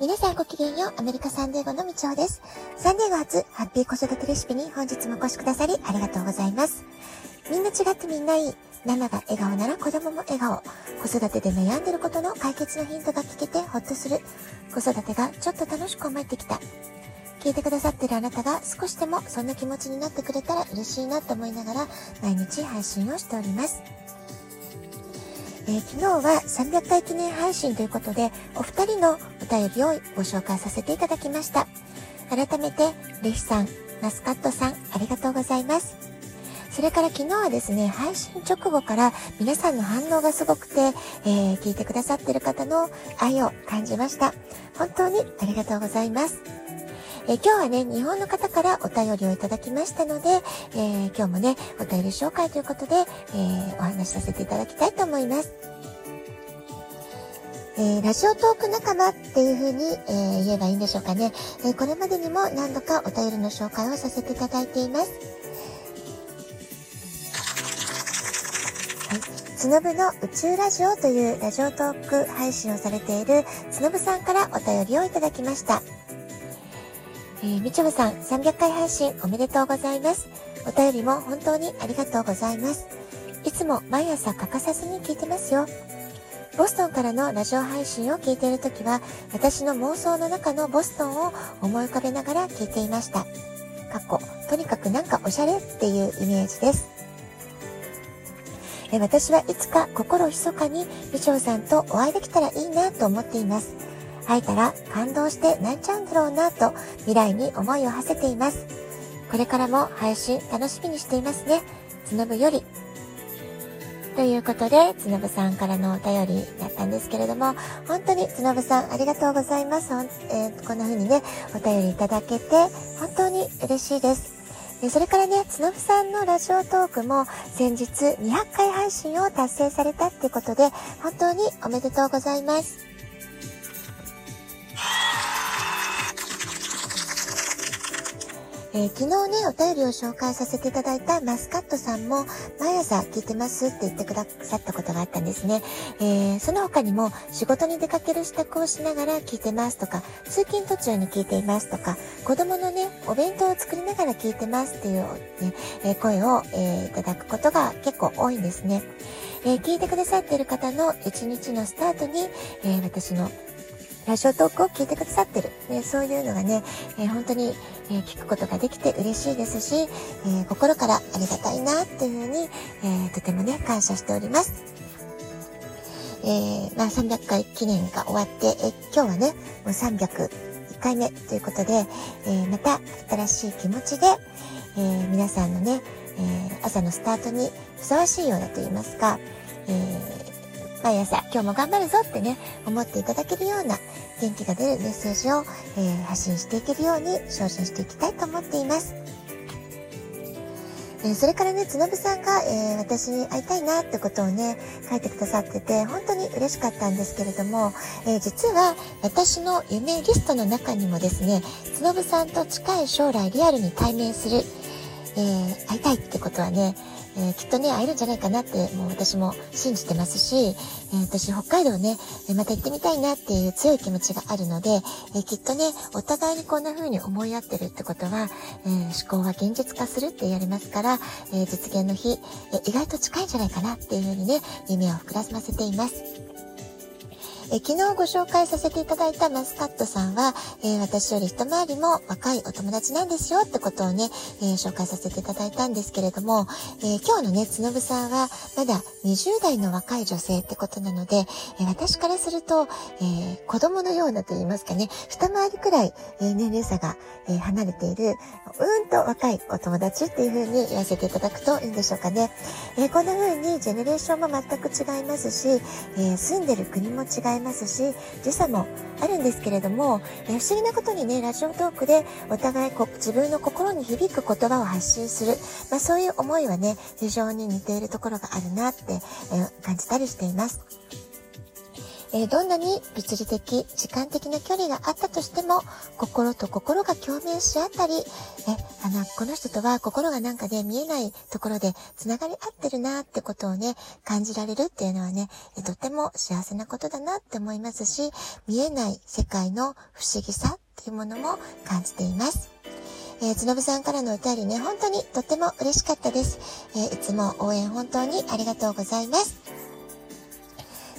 皆さんごきげんよう。アメリカサンデーゴのみちおです。サンデーゴ初、ハッピー子育てレシピに本日もお越しくださりありがとうございます。みんな違ってみんないい。ママが笑顔なら子供も笑顔。子育てで悩んでることの解決のヒントが聞けてほっとする。子育てがちょっと楽しく思えてきた。聞いてくださってるあなたが少しでもそんな気持ちになってくれたら嬉しいなと思いながら毎日配信をしております。えー、昨日は300回記念配信ということで、お二人のお便りをご紹介させていただきました。改めて、レヒさん、マスカットさん、ありがとうございます。それから昨日はですね、配信直後から皆さんの反応がすごくて、えー、聞いてくださってる方の愛を感じました。本当にありがとうございます。え今日はね、日本の方からお便りをいただきましたので、えー、今日もね、お便り紹介ということで、え、お話しさせていただきたいと思います。えー、ラジオトーク仲間っていう風に、えー、言えばいいんでしょうかね、えー、これまでにも何度かお便りの紹介をさせていただいています。はい。つのぶの宇宙ラジオというラジオトーク配信をされているつのぶさんからお便りをいただきました。えー、みちょむさん、300回配信おめでとうございます。お便りも本当にありがとうございます。いつも毎朝欠かさずに聞いてますよ。ボストンからのラジオ配信を聞いているときは、私の妄想の中のボストンを思い浮かべながら聞いていました。かっこ、とにかくなんかおしゃれっていうイメージです。え私はいつか心密かに美少さんとお会いできたらいいなと思っています。吐いたら感動して泣いちゃうんだろうなと未来に思いを馳せています。これからも配信楽しみにしていますね。つのぶより。ということで、つのぶさんからのお便りだったんですけれども、本当につのぶさんありがとうございます。えー、こんな風にね、お便りいただけて、本当に嬉しいです。それからね、つのぶさんのラジオトークも先日200回配信を達成されたってことで、本当におめでとうございます。えー、昨日ね、お便りを紹介させていただいたマスカットさんも、毎朝聞いてますって言ってくださったことがあったんですね。えー、その他にも、仕事に出かける支度をしながら聞いてますとか、通勤途中に聞いていますとか、子供のね、お弁当を作りながら聞いてますっていう、ね、え、声を、えいただくことが結構多いんですね。え聞いてくださっている方の一日のスタートに、え私のラジオトークを聞いてくださってる。ね、そういうのがね、えー、本当に、え、聞くことができて嬉しいですし、え、心からありがたいなっていうふうに、えとてもね、感謝しております。えまあ、300回記念が終わって、え今日はね、もう301回目ということで、えまた新しい気持ちで、え皆さんのね、え朝のスタートにふさわしいようなと言いますか、え毎朝今日も頑張るぞってね、思っていただけるような元気が出るメッセージを、えー、発信していけるように精進していきたいと思っています。え、それからね、つのぶさんが、えー、私に会いたいなってことをね、書いてくださってて、本当に嬉しかったんですけれども、えー、実は私の夢リストの中にもですね、つのぶさんと近い将来リアルに対面する、え会いたいってことはね、えー、きっとね、会えるんじゃないかなって、もう私も信じてますし、えー、私北海道ね、また行ってみたいなっていう強い気持ちがあるので、えー、きっとね、お互いにこんな風に思い合ってるってことは、え思考は現実化するって言われますから、え実現の日、え意外と近いんじゃないかなっていう風にね、夢を膨らませています。え昨日ご紹介させていただいたマスカットさんは、え、私より一回りも若いお友達なんですよってことをね、え、紹介させていただいたんですけれども、え今日のね、つのぶさんはまだ20代の若い女性ってことなので、え私からすると、え子供のようなと言いますかね、二回りくらい、え年齢差が、え離れている、うんと若いお友達っていう風に言わせていただくといいんでしょうかね。えこんな風にジェネレーションも全く違いますし、え住んでる国も違いいますし、時差もあるんですけれども、え不思議なことにね、ラジオトークでお互いこ自分の心に響く言葉を発信する、まあ、そういう思いはね、非常に似ているところがあるなって、え感じたりしています。えー、どんなに物理的、時間的な距離があったとしても、心と心が共鳴し合ったり、え、あの、この人とは心がなんかね、見えないところで繋がり合ってるなってことをね、感じられるっていうのはね、とても幸せなことだなって思いますし、見えない世界の不思議さっていうものも感じています。えー、つのぶさんからのお便りね、本当にとっても嬉しかったです。えー、いつも応援本当にありがとうございます。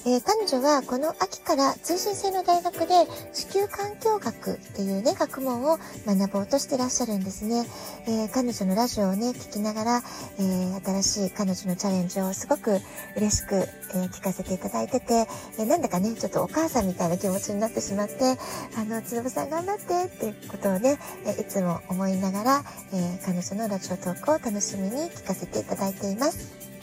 えー、彼女はこの秋から通信制の大学で地球環境学っていうね、学問を学ぼうとしてらっしゃるんですね。えー、彼女のラジオをね、聞きながら、えー、新しい彼女のチャレンジをすごく嬉しく、え聞かせていただいてて、えなんだかね、ちょっとお母さんみたいな気持ちになってしまって、あの、つのぶさん頑張ってっていうことをね、えいつも思いながら、え彼女のラジオトークを楽しみに聞かせていただいています。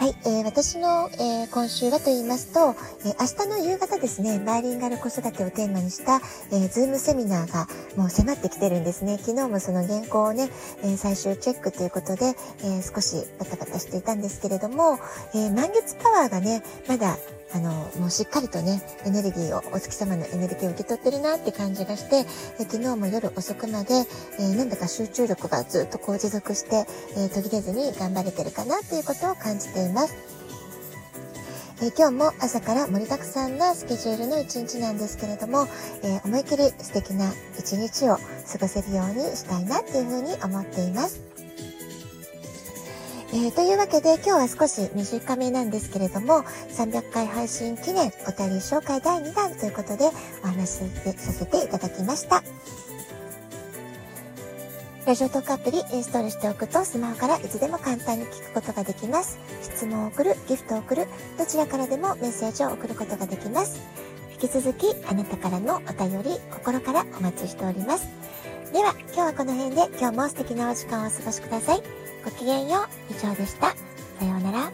はい、えー、私の、えー、今週はと言いますと、えー、明日の夕方ですね、バイリンガル子育てをテーマにした、えー、ズームセミナーがもう迫ってきてるんですね。昨日もその原稿をね、え最終チェックということで、え少しバタバタしていたんですけれども、え満月パワーがね、まだあの、もうしっかりとね、エネルギーを、お月様のエネルギーを受け取ってるなって感じがして、え昨日も夜遅くまで、えー、なんだか集中力がずっとこう持続して、えー、途切れずに頑張れてるかなっていうことを感じています。えー、今日も朝から盛りだくさんなスケジュールの一日なんですけれども、えー、思い切り素敵な一日を過ごせるようにしたいなっていうふうに思っています。えー、というわけで今日は少し短めなんですけれども、300回配信記念お便り紹介第2弾ということでお話しさせていただきました。ラジオトークアプリインストールしておくとスマホからいつでも簡単に聞くことができます。質問を送る、ギフトを送る、どちらからでもメッセージを送ることができます。引き続きあなたからのお便り心からお待ちしております。では今日はこの辺で今日も素敵なお時間をお過ごしください。ごきげんよう。以上でした。さようなら。